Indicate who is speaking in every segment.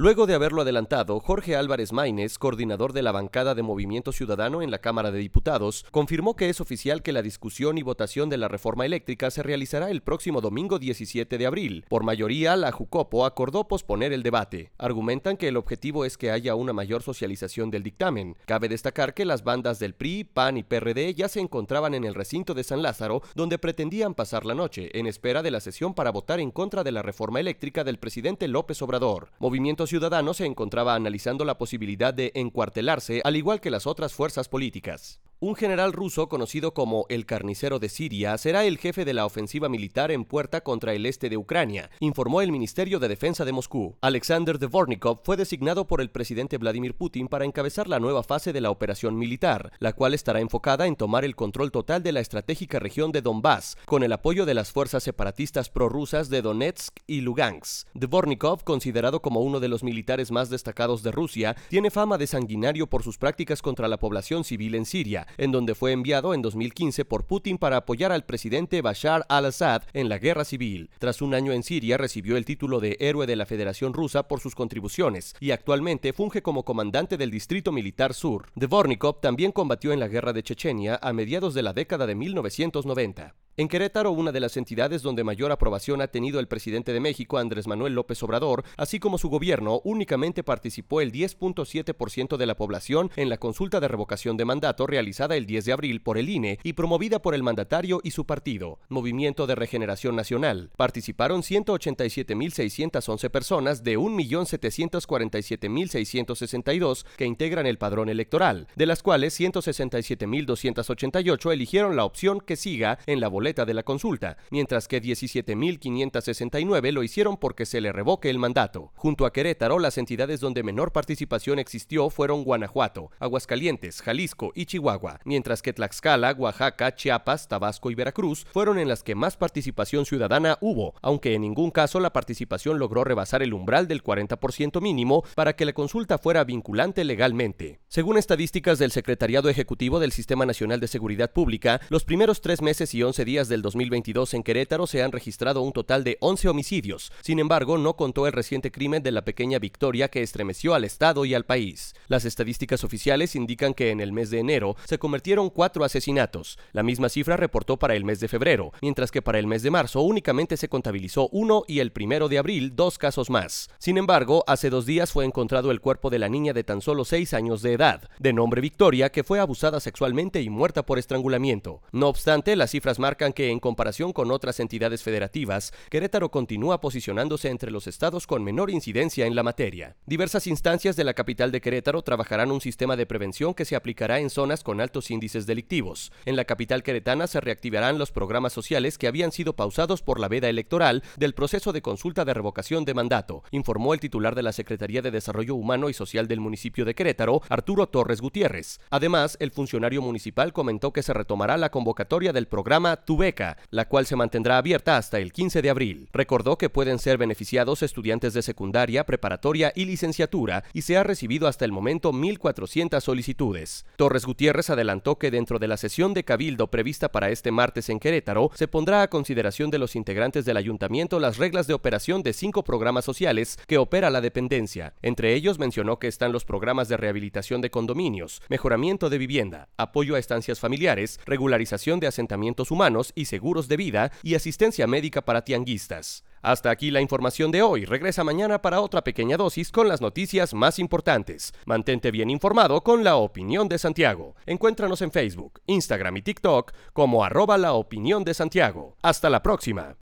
Speaker 1: Luego de haberlo adelantado, Jorge Álvarez Maínez, coordinador de la bancada de Movimiento Ciudadano en la Cámara de Diputados, confirmó que es oficial que la discusión y votación de la reforma eléctrica se realizará el próximo domingo 17 de abril. Por mayoría, la Jucopo acordó posponer el debate. Argumentan que el objetivo es que haya una mayor socialización del dictamen. Cabe destacar que las bandas del PRI, PAN y PRD ya se encontraban en el recinto de San Lázaro, donde pretendían pasar la noche, en espera de la sesión para votar en contra de la reforma eléctrica del presidente López Obrador. Movimiento Ciudadano se encontraba analizando la posibilidad de encuartelarse, al igual que las otras fuerzas políticas. Un general ruso conocido como el carnicero de Siria será el jefe de la ofensiva militar en puerta contra el este de Ucrania, informó el Ministerio de Defensa de Moscú. Alexander Dvornikov fue designado por el presidente Vladimir Putin para encabezar la nueva fase de la operación militar, la cual estará enfocada en tomar el control total de la estratégica región de Donbass, con el apoyo de las fuerzas separatistas prorrusas de Donetsk y Lugansk. Dvornikov, considerado como uno de los militares más destacados de Rusia, tiene fama de sanguinario por sus prácticas contra la población civil en Siria en donde fue enviado en 2015 por Putin para apoyar al presidente Bashar al-Assad en la guerra civil. Tras un año en Siria, recibió el título de Héroe de la Federación Rusa por sus contribuciones y actualmente funge como comandante del Distrito Militar Sur. Dvornikov también combatió en la guerra de Chechenia a mediados de la década de 1990. En Querétaro, una de las entidades donde mayor aprobación ha tenido el presidente de México, Andrés Manuel López Obrador, así como su gobierno, únicamente participó el 10.7% de la población en la consulta de revocación de mandato realizada el 10 de abril por el INE y promovida por el mandatario y su partido, Movimiento de Regeneración Nacional. Participaron 187.611 personas de 1.747.662 que integran el padrón electoral, de las cuales 167.288 eligieron la opción que siga en la boleta de la consulta, mientras que 17.569 lo hicieron porque se le revoque el mandato. Junto a Querétaro, las entidades donde menor participación existió fueron Guanajuato, Aguascalientes, Jalisco y Chihuahua, mientras que Tlaxcala, Oaxaca, Chiapas, Tabasco y Veracruz fueron en las que más participación ciudadana hubo, aunque en ningún caso la participación logró rebasar el umbral del 40% mínimo para que la consulta fuera vinculante legalmente. Según estadísticas del Secretariado Ejecutivo del Sistema Nacional de Seguridad Pública, los primeros tres meses y 11 días del 2022 en Querétaro se han registrado un total de 11 homicidios. Sin embargo, no contó el reciente crimen de la pequeña Victoria que estremeció al Estado y al país. Las estadísticas oficiales indican que en el mes de enero se convirtieron cuatro asesinatos. La misma cifra reportó para el mes de febrero, mientras que para el mes de marzo únicamente se contabilizó uno y el primero de abril dos casos más. Sin embargo, hace dos días fue encontrado el cuerpo de la niña de tan solo seis años de edad, de nombre Victoria, que fue abusada sexualmente y muerta por estrangulamiento. No obstante, las cifras marcan que en comparación con otras entidades federativas, Querétaro continúa posicionándose entre los estados con menor incidencia en la materia. Diversas instancias de la capital de Querétaro trabajarán un sistema de prevención que se aplicará en zonas con altos índices delictivos. En la capital queretana se reactivarán los programas sociales que habían sido pausados por la veda electoral del proceso de consulta de revocación de mandato, informó el titular de la Secretaría de Desarrollo Humano y Social del municipio de Querétaro, Arturo Torres Gutiérrez. Además, el funcionario municipal comentó que se retomará la convocatoria del programa Tu beca, la cual se mantendrá abierta hasta el 15 de abril. Recordó que pueden ser beneficiados estudiantes de secundaria, preparatoria y licenciatura y se ha recibido hasta el momento 1.400 solicitudes. Torres Gutiérrez adelantó que dentro de la sesión de cabildo prevista para este martes en Querétaro, se pondrá a consideración de los integrantes del ayuntamiento las reglas de operación de cinco programas sociales que opera la dependencia. Entre ellos mencionó que están los programas de rehabilitación de condominios, mejoramiento de vivienda, apoyo a estancias familiares, regularización de asentamientos humanos, y seguros de vida y asistencia médica para tianguistas. Hasta aquí la información de hoy. Regresa mañana para otra pequeña dosis con las noticias más importantes. Mantente bien informado con la opinión de Santiago. Encuéntranos en Facebook, Instagram y TikTok como arroba la opinión de Santiago. Hasta la próxima.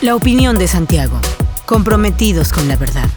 Speaker 2: La opinión de Santiago. Comprometidos con la verdad.